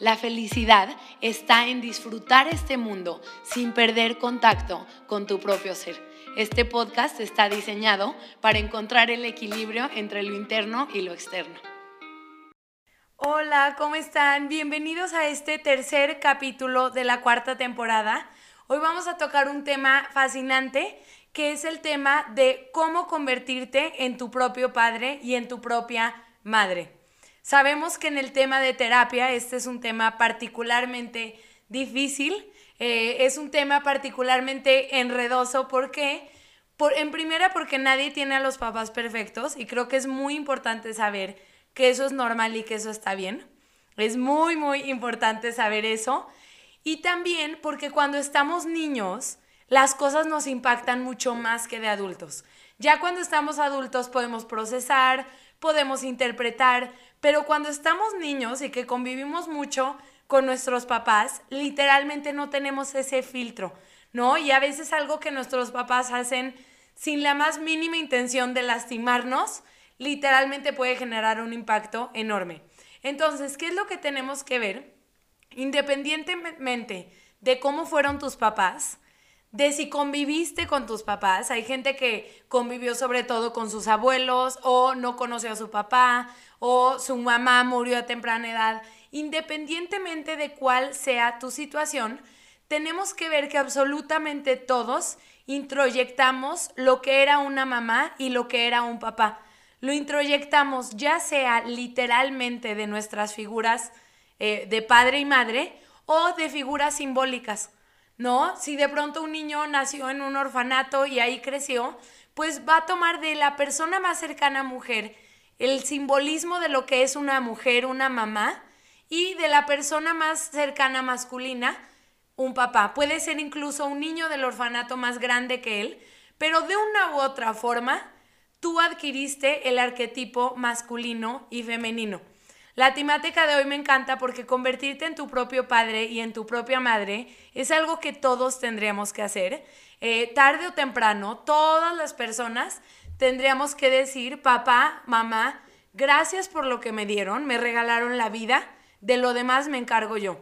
La felicidad está en disfrutar este mundo sin perder contacto con tu propio ser. Este podcast está diseñado para encontrar el equilibrio entre lo interno y lo externo. Hola, ¿cómo están? Bienvenidos a este tercer capítulo de la cuarta temporada. Hoy vamos a tocar un tema fascinante que es el tema de cómo convertirte en tu propio padre y en tu propia madre. Sabemos que en el tema de terapia este es un tema particularmente difícil eh, es un tema particularmente enredoso porque, por, en primera, porque nadie tiene a los papás perfectos y creo que es muy importante saber que eso es normal y que eso está bien. Es muy, muy importante saber eso. Y también porque cuando estamos niños, las cosas nos impactan mucho más que de adultos. Ya cuando estamos adultos podemos procesar, podemos interpretar, pero cuando estamos niños y que convivimos mucho, con nuestros papás, literalmente no tenemos ese filtro, ¿no? Y a veces algo que nuestros papás hacen sin la más mínima intención de lastimarnos, literalmente puede generar un impacto enorme. Entonces, ¿qué es lo que tenemos que ver? Independientemente de cómo fueron tus papás, de si conviviste con tus papás. Hay gente que convivió sobre todo con sus abuelos o no conoció a su papá o su mamá murió a temprana edad independientemente de cuál sea tu situación, tenemos que ver que absolutamente todos introyectamos lo que era una mamá y lo que era un papá. Lo introyectamos ya sea literalmente de nuestras figuras eh, de padre y madre o de figuras simbólicas. ¿No? Si de pronto un niño nació en un orfanato y ahí creció, pues va a tomar de la persona más cercana mujer el simbolismo de lo que es una mujer, una mamá, y de la persona más cercana masculina, un papá. Puede ser incluso un niño del orfanato más grande que él, pero de una u otra forma, tú adquiriste el arquetipo masculino y femenino. La temática de hoy me encanta porque convertirte en tu propio padre y en tu propia madre es algo que todos tendríamos que hacer. Eh, tarde o temprano, todas las personas tendríamos que decir, papá, mamá, gracias por lo que me dieron, me regalaron la vida, de lo demás me encargo yo.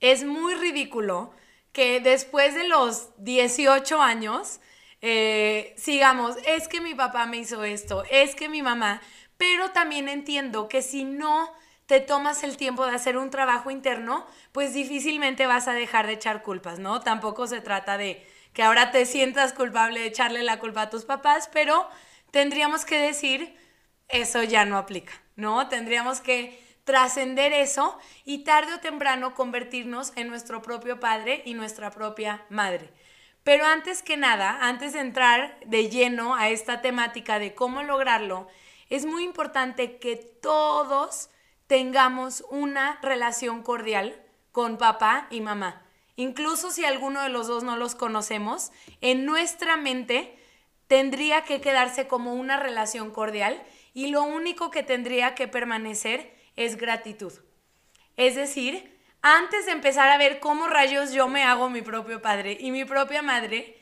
Es muy ridículo que después de los 18 años eh, sigamos, es que mi papá me hizo esto, es que mi mamá, pero también entiendo que si no te tomas el tiempo de hacer un trabajo interno, pues difícilmente vas a dejar de echar culpas, ¿no? Tampoco se trata de que ahora te sientas culpable de echarle la culpa a tus papás, pero tendríamos que decir, eso ya no aplica, ¿no? Tendríamos que trascender eso y tarde o temprano convertirnos en nuestro propio padre y nuestra propia madre. Pero antes que nada, antes de entrar de lleno a esta temática de cómo lograrlo, es muy importante que todos tengamos una relación cordial con papá y mamá. Incluso si alguno de los dos no los conocemos, en nuestra mente tendría que quedarse como una relación cordial y lo único que tendría que permanecer es gratitud. Es decir, antes de empezar a ver cómo rayos yo me hago mi propio padre y mi propia madre,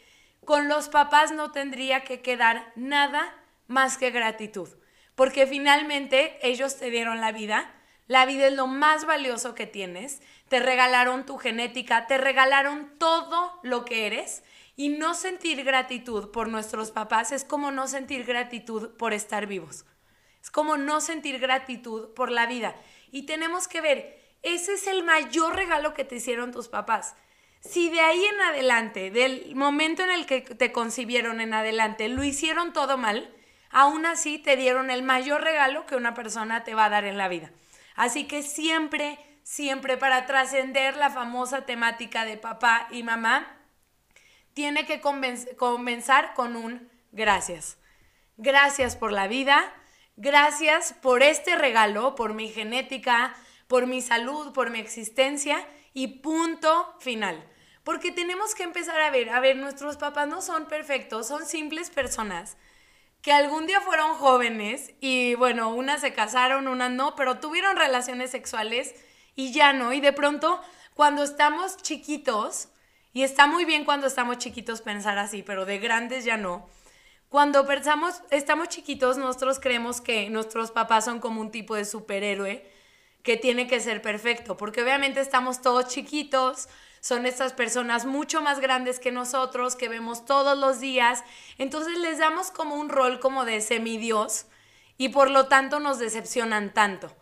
con los papás no tendría que quedar nada más que gratitud, porque finalmente ellos te dieron la vida, la vida es lo más valioso que tienes, te regalaron tu genética, te regalaron todo lo que eres y no sentir gratitud por nuestros papás es como no sentir gratitud por estar vivos. Es como no sentir gratitud por la vida. Y tenemos que ver, ese es el mayor regalo que te hicieron tus papás. Si de ahí en adelante, del momento en el que te concibieron en adelante, lo hicieron todo mal, aún así te dieron el mayor regalo que una persona te va a dar en la vida. Así que siempre, siempre para trascender la famosa temática de papá y mamá, tiene que comenzar con un gracias. Gracias por la vida, Gracias por este regalo, por mi genética, por mi salud, por mi existencia y punto final. Porque tenemos que empezar a ver, a ver, nuestros papás no son perfectos, son simples personas que algún día fueron jóvenes y bueno, unas se casaron, unas no, pero tuvieron relaciones sexuales y ya no. Y de pronto, cuando estamos chiquitos, y está muy bien cuando estamos chiquitos pensar así, pero de grandes ya no. Cuando pensamos, estamos chiquitos, nosotros creemos que nuestros papás son como un tipo de superhéroe que tiene que ser perfecto, porque obviamente estamos todos chiquitos, son estas personas mucho más grandes que nosotros, que vemos todos los días, entonces les damos como un rol como de semidios y por lo tanto nos decepcionan tanto,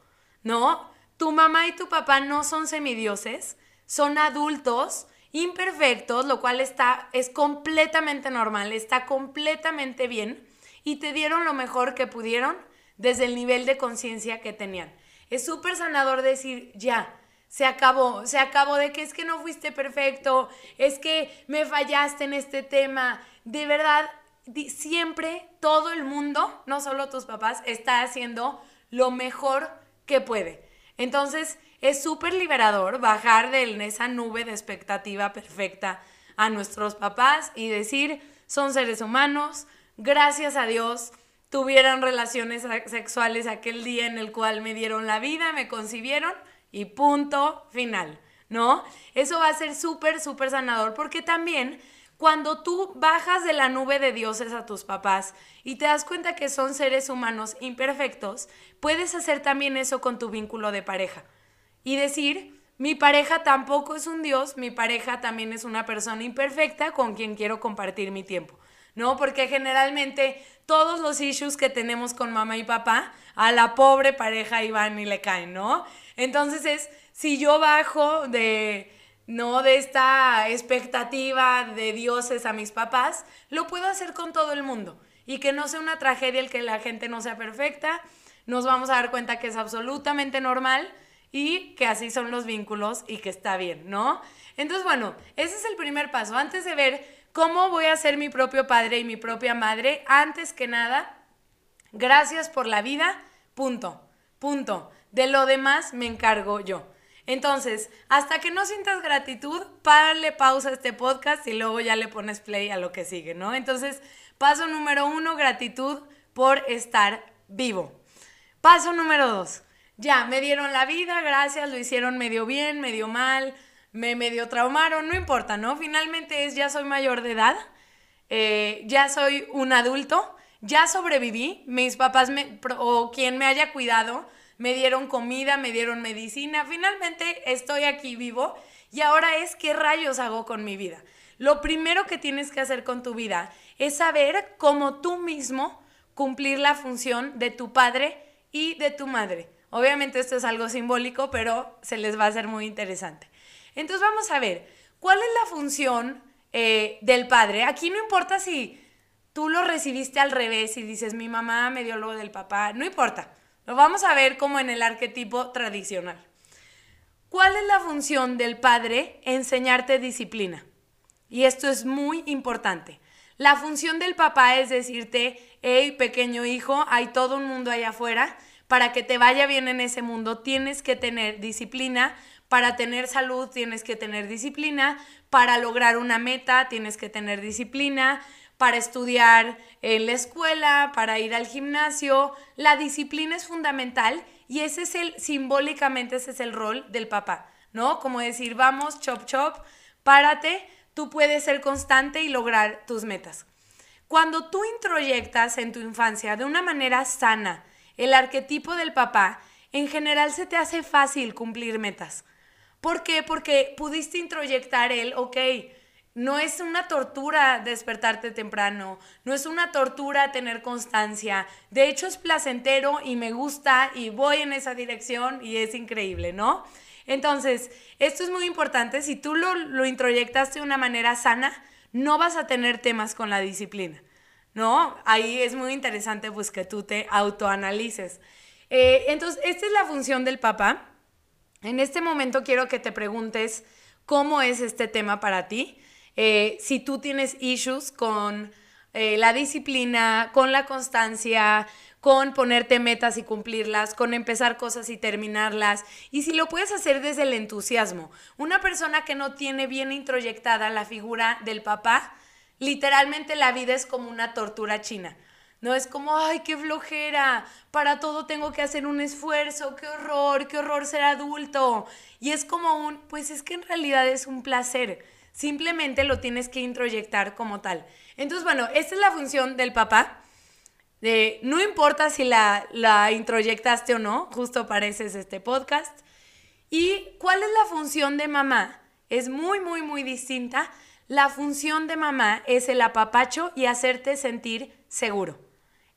¿no? Tu mamá y tu papá no son semidioses, son adultos imperfectos, lo cual está, es completamente normal, está completamente bien y te dieron lo mejor que pudieron desde el nivel de conciencia que tenían. Es súper sanador decir, ya, se acabó, se acabó de que es que no fuiste perfecto, es que me fallaste en este tema. De verdad, siempre todo el mundo, no solo tus papás, está haciendo lo mejor que puede. Entonces, es súper liberador bajar de esa nube de expectativa perfecta a nuestros papás y decir, son seres humanos, gracias a Dios, tuvieron relaciones sexuales aquel día en el cual me dieron la vida, me concibieron y punto final, ¿no? Eso va a ser súper, súper sanador porque también cuando tú bajas de la nube de dioses a tus papás y te das cuenta que son seres humanos imperfectos, puedes hacer también eso con tu vínculo de pareja y decir, mi pareja tampoco es un dios, mi pareja también es una persona imperfecta con quien quiero compartir mi tiempo. ¿no? Porque generalmente todos los issues que tenemos con mamá y papá, a la pobre pareja iban y le caen, ¿no? Entonces es, si yo bajo de, no de esta expectativa de dioses a mis papás, lo puedo hacer con todo el mundo y que no sea una tragedia el que la gente no sea perfecta, nos vamos a dar cuenta que es absolutamente normal y que así son los vínculos y que está bien, ¿no? Entonces, bueno, ese es el primer paso. Antes de ver cómo voy a ser mi propio padre y mi propia madre, antes que nada, gracias por la vida, punto, punto. De lo demás me encargo yo. Entonces, hasta que no sientas gratitud, párale pausa a este podcast y luego ya le pones play a lo que sigue, ¿no? Entonces, paso número uno, gratitud por estar vivo. Paso número dos, ya, me dieron la vida, gracias, lo hicieron medio bien, medio mal, me medio traumaron, no importa, ¿no? Finalmente es, ya soy mayor de edad, eh, ya soy un adulto, ya sobreviví, mis papás me, o quien me haya cuidado, me dieron comida, me dieron medicina, finalmente estoy aquí vivo y ahora es qué rayos hago con mi vida. Lo primero que tienes que hacer con tu vida es saber cómo tú mismo cumplir la función de tu padre y de tu madre. Obviamente esto es algo simbólico, pero se les va a hacer muy interesante. Entonces vamos a ver, ¿cuál es la función eh, del padre? Aquí no importa si tú lo recibiste al revés y dices, mi mamá me dio lo del papá, no importa. Lo vamos a ver como en el arquetipo tradicional. ¿Cuál es la función del padre? Enseñarte disciplina. Y esto es muy importante. La función del papá es decirte, hey, pequeño hijo, hay todo un mundo allá afuera. Para que te vaya bien en ese mundo tienes que tener disciplina. Para tener salud tienes que tener disciplina. Para lograr una meta tienes que tener disciplina para estudiar en la escuela, para ir al gimnasio. La disciplina es fundamental y ese es el, simbólicamente ese es el rol del papá, ¿no? Como decir, vamos, chop, chop, párate, tú puedes ser constante y lograr tus metas. Cuando tú introyectas en tu infancia de una manera sana el arquetipo del papá, en general se te hace fácil cumplir metas. ¿Por qué? Porque pudiste introyectar el, ok, no es una tortura despertarte temprano, no es una tortura tener constancia. De hecho es placentero y me gusta y voy en esa dirección y es increíble, ¿no? Entonces, esto es muy importante. Si tú lo, lo introyectaste de una manera sana, no vas a tener temas con la disciplina, ¿no? Ahí es muy interesante pues que tú te autoanalices. Eh, entonces, esta es la función del papá. En este momento quiero que te preguntes cómo es este tema para ti. Eh, si tú tienes issues con eh, la disciplina, con la constancia, con ponerte metas y cumplirlas, con empezar cosas y terminarlas. Y si lo puedes hacer desde el entusiasmo. Una persona que no tiene bien introyectada la figura del papá, literalmente la vida es como una tortura china. No es como, ay, qué flojera, para todo tengo que hacer un esfuerzo, qué horror, qué horror ser adulto. Y es como un, pues es que en realidad es un placer, simplemente lo tienes que introyectar como tal. Entonces, bueno, esta es la función del papá. De, no importa si la, la introyectaste o no, justo pareces este podcast. ¿Y cuál es la función de mamá? Es muy, muy, muy distinta. La función de mamá es el apapacho y hacerte sentir seguro.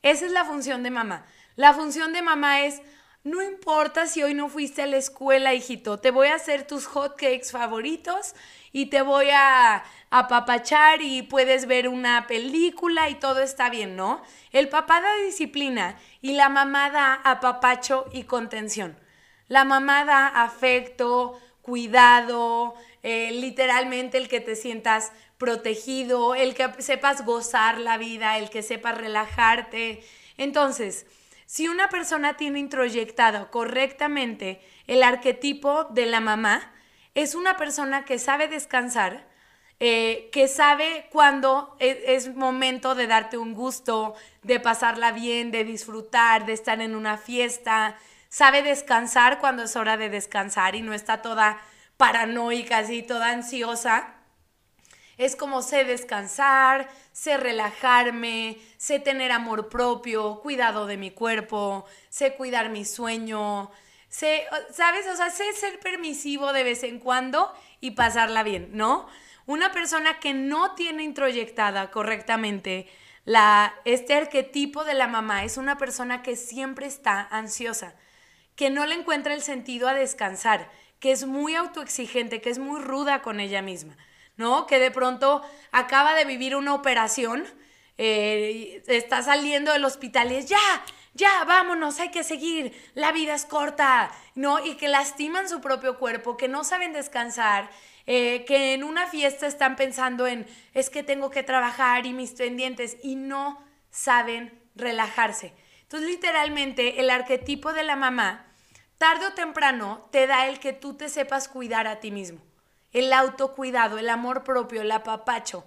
Esa es la función de mamá. La función de mamá es, no importa si hoy no fuiste a la escuela, hijito, te voy a hacer tus hot cakes favoritos y te voy a apapachar y puedes ver una película y todo está bien, ¿no? El papá da disciplina y la mamá da apapacho y contención. La mamá da afecto, cuidado, eh, literalmente el que te sientas protegido, el que sepas gozar la vida, el que sepas relajarte. Entonces, si una persona tiene introyectado correctamente el arquetipo de la mamá, es una persona que sabe descansar, eh, que sabe cuándo es, es, momento de darte un gusto, de pasarla bien, de disfrutar, de estar en una fiesta, sabe descansar cuando es hora de descansar y no está toda paranoica, así, toda ansiosa. Es como sé descansar, sé relajarme, sé tener amor propio, cuidado de mi cuerpo, sé cuidar mi sueño, sé, ¿sabes? O sea, sé ser permisivo de vez en cuando y pasarla bien, ¿no? Una persona que no tiene introyectada correctamente la, este arquetipo de la mamá es una persona que siempre está ansiosa, que no le encuentra el sentido a descansar, que es muy autoexigente, que es muy ruda con ella misma. ¿No? Que de pronto acaba de vivir una operación, eh, está saliendo del hospital y es ya, ya, vámonos, hay que seguir, la vida es corta, ¿no? Y que lastiman su propio cuerpo, que no saben descansar, eh, que en una fiesta están pensando en, es que tengo que trabajar y mis pendientes, y no saben relajarse. Entonces, literalmente, el arquetipo de la mamá, tarde o temprano, te da el que tú te sepas cuidar a ti mismo el autocuidado, el amor propio, el apapacho,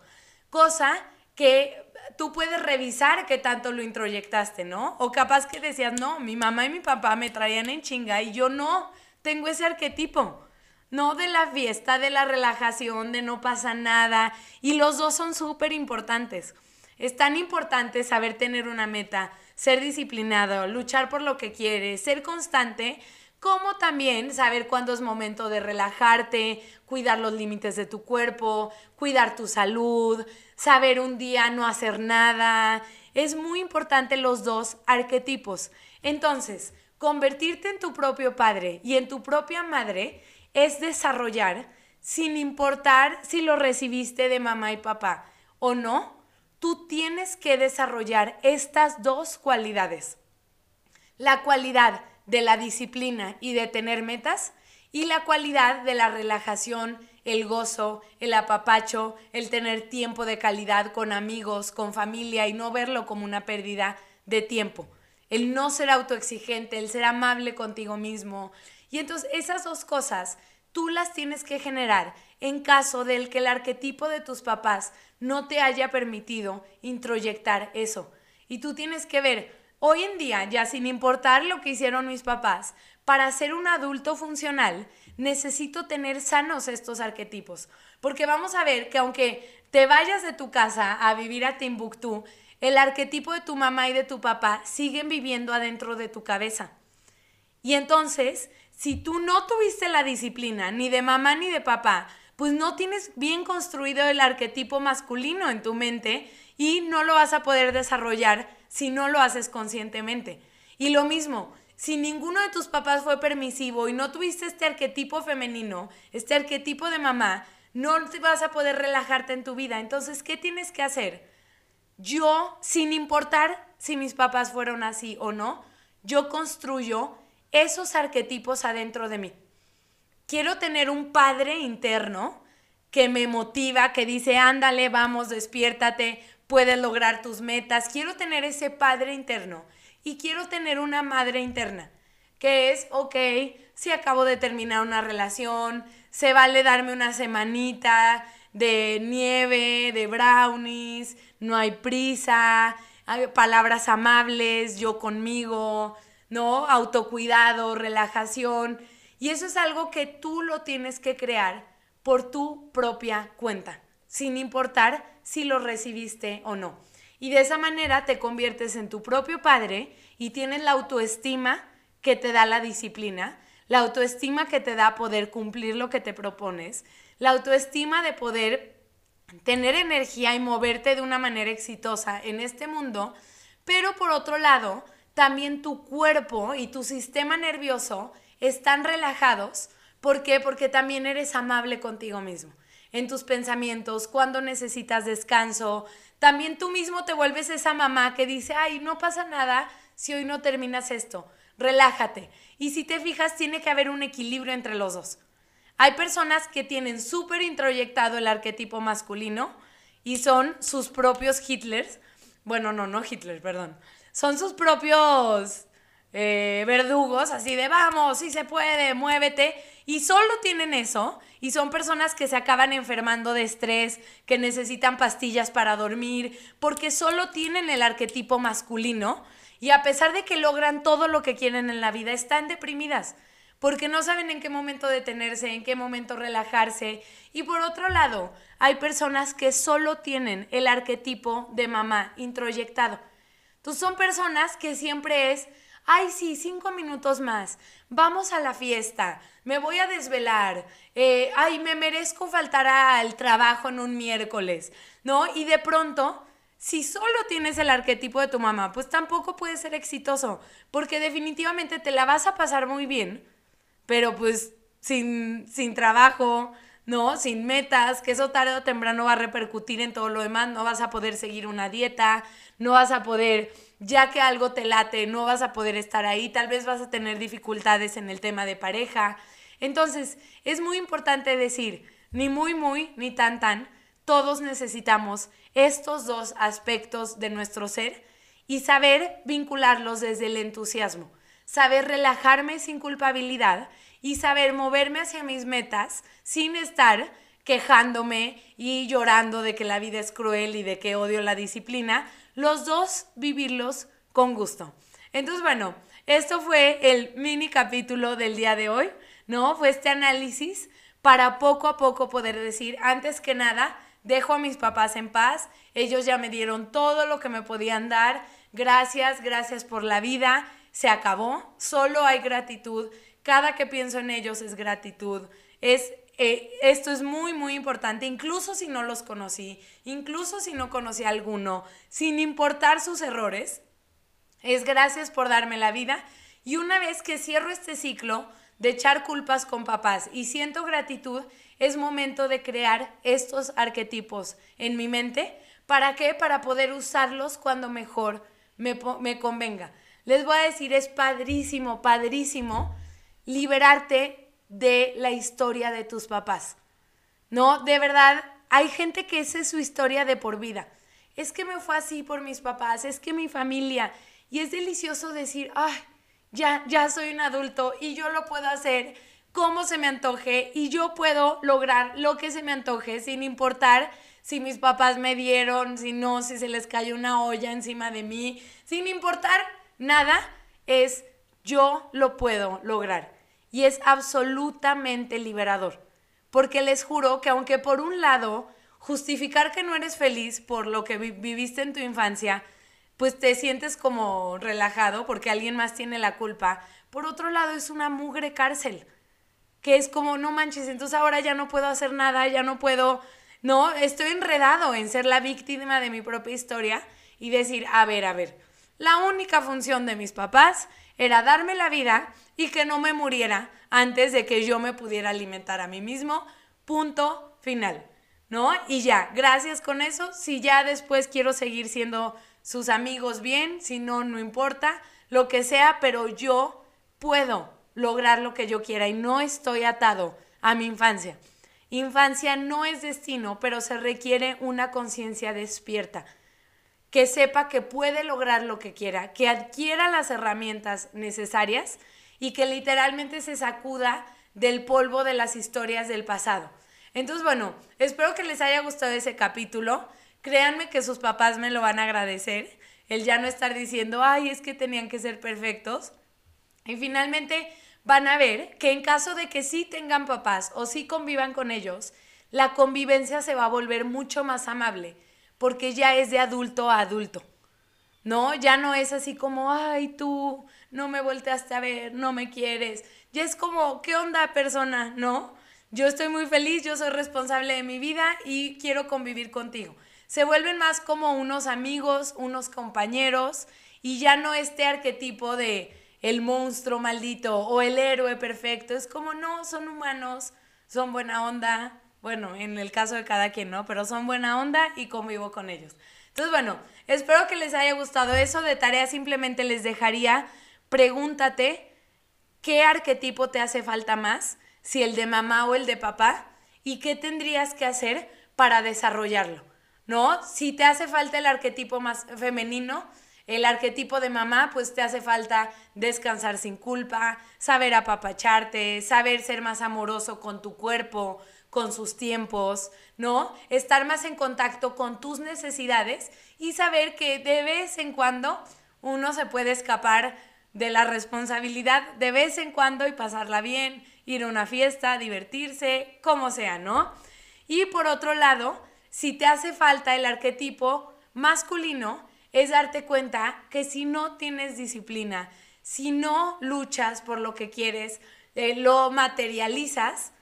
cosa que tú puedes revisar qué tanto lo introyectaste, ¿no? O capaz que decías, no, mi mamá y mi papá me traían en chinga y yo no tengo ese arquetipo. No de la fiesta, de la relajación, de no pasa nada. Y los dos son súper importantes. Es tan importante saber tener una meta, ser disciplinado, luchar por lo que quieres, ser constante, como también saber cuándo es momento de relajarte, cuidar los límites de tu cuerpo, cuidar tu salud, saber un día no hacer nada. Es muy importante los dos arquetipos. Entonces, convertirte en tu propio padre y en tu propia madre es desarrollar, sin importar si lo recibiste de mamá y papá o no, tú tienes que desarrollar estas dos cualidades. La cualidad de la disciplina y de tener metas y la cualidad de la relajación, el gozo, el apapacho, el tener tiempo de calidad con amigos, con familia y no verlo como una pérdida de tiempo. El no ser autoexigente, el ser amable contigo mismo. Y entonces esas dos cosas tú las tienes que generar en caso del que el arquetipo de tus papás no te haya permitido introyectar eso. Y tú tienes que ver, Hoy en día, ya sin importar lo que hicieron mis papás, para ser un adulto funcional, necesito tener sanos estos arquetipos. Porque vamos a ver que aunque te vayas de tu casa a vivir a Timbuktu, el arquetipo de tu mamá y de tu papá siguen viviendo adentro de tu cabeza. Y entonces, si tú no tuviste la disciplina ni de mamá ni de papá, pues no tienes bien construido el arquetipo masculino en tu mente y no lo vas a poder desarrollar si no lo haces conscientemente. Y lo mismo, si ninguno de tus papás fue permisivo y no tuviste este arquetipo femenino, este arquetipo de mamá, no te vas a poder relajarte en tu vida. Entonces, ¿qué tienes que hacer? Yo, sin importar si mis papás fueron así o no, yo construyo esos arquetipos adentro de mí. Quiero tener un padre interno que me motiva, que dice, ándale, vamos, despiértate, puedes lograr tus metas. Quiero tener ese padre interno y quiero tener una madre interna, que es, ok, si acabo de terminar una relación, se vale darme una semanita de nieve, de brownies, no hay prisa, palabras amables, yo conmigo, ¿no? Autocuidado, relajación. Y eso es algo que tú lo tienes que crear por tu propia cuenta, sin importar si lo recibiste o no. Y de esa manera te conviertes en tu propio padre y tienes la autoestima que te da la disciplina, la autoestima que te da poder cumplir lo que te propones, la autoestima de poder tener energía y moverte de una manera exitosa en este mundo, pero por otro lado, también tu cuerpo y tu sistema nervioso están relajados. ¿Por qué? Porque también eres amable contigo mismo. En tus pensamientos, cuando necesitas descanso, también tú mismo te vuelves esa mamá que dice, ay, no pasa nada si hoy no terminas esto, relájate. Y si te fijas, tiene que haber un equilibrio entre los dos. Hay personas que tienen súper introyectado el arquetipo masculino y son sus propios Hitlers. Bueno, no, no Hitler, perdón. Son sus propios eh, verdugos, así de vamos, si se puede, muévete. Y solo tienen eso. Y son personas que se acaban enfermando de estrés, que necesitan pastillas para dormir, porque solo tienen el arquetipo masculino. Y a pesar de que logran todo lo que quieren en la vida, están deprimidas. Porque no saben en qué momento detenerse, en qué momento relajarse. Y por otro lado, hay personas que solo tienen el arquetipo de mamá introyectado. Entonces son personas que siempre es ay, sí, cinco minutos más, vamos a la fiesta, me voy a desvelar, eh, ay, me merezco faltar al trabajo en un miércoles, ¿no? Y de pronto, si solo tienes el arquetipo de tu mamá, pues tampoco puedes ser exitoso, porque definitivamente te la vas a pasar muy bien, pero pues sin, sin trabajo, ¿no? Sin metas, que eso tarde o temprano va a repercutir en todo lo demás, no vas a poder seguir una dieta, no vas a poder ya que algo te late, no vas a poder estar ahí, tal vez vas a tener dificultades en el tema de pareja. Entonces, es muy importante decir, ni muy, muy, ni tan, tan, todos necesitamos estos dos aspectos de nuestro ser y saber vincularlos desde el entusiasmo, saber relajarme sin culpabilidad y saber moverme hacia mis metas sin estar quejándome y llorando de que la vida es cruel y de que odio la disciplina, los dos vivirlos con gusto. Entonces, bueno, esto fue el mini capítulo del día de hoy, ¿no? Fue este análisis para poco a poco poder decir, antes que nada, dejo a mis papás en paz, ellos ya me dieron todo lo que me podían dar, gracias, gracias por la vida, se acabó, solo hay gratitud, cada que pienso en ellos es gratitud, es eh, esto es muy, muy importante, incluso si no los conocí, incluso si no conocí a alguno, sin importar sus errores, es gracias por darme la vida. Y una vez que cierro este ciclo de echar culpas con papás y siento gratitud, es momento de crear estos arquetipos en mi mente. ¿Para qué? Para poder usarlos cuando mejor me, me convenga. Les voy a decir, es padrísimo, padrísimo liberarte de la historia de tus papás. No, de verdad, hay gente que esa es su historia de por vida. Es que me fue así por mis papás, es que mi familia. Y es delicioso decir, ay, ya, ya soy un adulto y yo lo puedo hacer como se me antoje y yo puedo lograr lo que se me antoje sin importar si mis papás me dieron, si no, si se les cayó una olla encima de mí, sin importar nada, es yo lo puedo lograr y es absolutamente liberador. Porque les juro que aunque por un lado justificar que no eres feliz por lo que viviste en tu infancia, pues te sientes como relajado porque alguien más tiene la culpa. Por otro lado es una mugre cárcel, que es como, no manches, entonces ahora ya no puedo hacer nada, ya no puedo, no, estoy enredado en ser la víctima de mi propia historia y decir, a ver, a ver, la única función de mis papás era darme la vida y que no me muriera antes de que yo me pudiera alimentar a mí mismo. Punto final. ¿No? Y ya, gracias con eso. Si ya después quiero seguir siendo sus amigos bien, si no, no importa, lo que sea, pero yo puedo lograr lo que yo quiera y no estoy atado a mi infancia. Infancia no es destino, pero se requiere una conciencia despierta. Que sepa que puede lograr lo que quiera, que adquiera las herramientas necesarias y que literalmente se sacuda del polvo de las historias del pasado. Entonces, bueno, espero que les haya gustado ese capítulo. Créanme que sus papás me lo van a agradecer. El ya no estar diciendo, ay, es que tenían que ser perfectos. Y finalmente van a ver que en caso de que sí tengan papás o sí convivan con ellos, la convivencia se va a volver mucho más amable porque ya es de adulto a adulto. ¿No? Ya no es así como, ay, tú no me volteaste a ver, no me quieres. Ya es como, ¿qué onda persona? ¿No? Yo estoy muy feliz, yo soy responsable de mi vida y quiero convivir contigo. Se vuelven más como unos amigos, unos compañeros y ya no este arquetipo de el monstruo maldito o el héroe perfecto. Es como, no, son humanos, son buena onda, bueno, en el caso de cada quien, ¿no? Pero son buena onda y convivo con ellos. Entonces, bueno, espero que les haya gustado eso. De tarea simplemente les dejaría, pregúntate qué arquetipo te hace falta más, si el de mamá o el de papá, y qué tendrías que hacer para desarrollarlo, ¿no? Si te hace falta el arquetipo más femenino, el arquetipo de mamá, pues te hace falta descansar sin culpa, saber apapacharte, saber ser más amoroso con tu cuerpo, con sus tiempos, ¿no? Estar más en contacto con tus necesidades y saber que de vez en cuando uno se puede escapar de la responsabilidad de vez en cuando y pasarla bien, ir a una fiesta, divertirse, como sea, ¿no? Y por otro lado, si te hace falta el arquetipo masculino, es darte cuenta que si no tienes disciplina, si no luchas por lo que quieres, eh, lo materializas,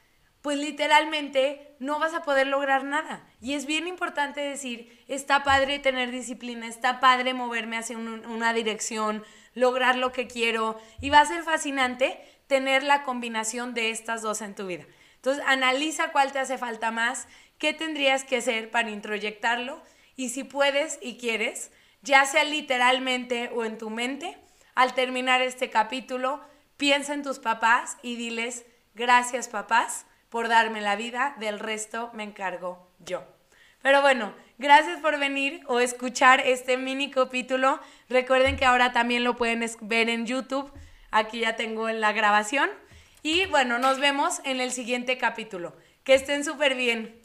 pues literalmente no vas a poder lograr nada. Y es bien importante decir, está padre tener disciplina, está padre moverme hacia una dirección, lograr lo que quiero, y va a ser fascinante tener la combinación de estas dos en tu vida. Entonces, analiza cuál te hace falta más, qué tendrías que hacer para introyectarlo, y si puedes y quieres, ya sea literalmente o en tu mente, al terminar este capítulo, piensa en tus papás y diles, gracias papás por darme la vida, del resto me encargo yo. Pero bueno, gracias por venir o escuchar este mini capítulo. Recuerden que ahora también lo pueden ver en YouTube. Aquí ya tengo la grabación. Y bueno, nos vemos en el siguiente capítulo. Que estén súper bien.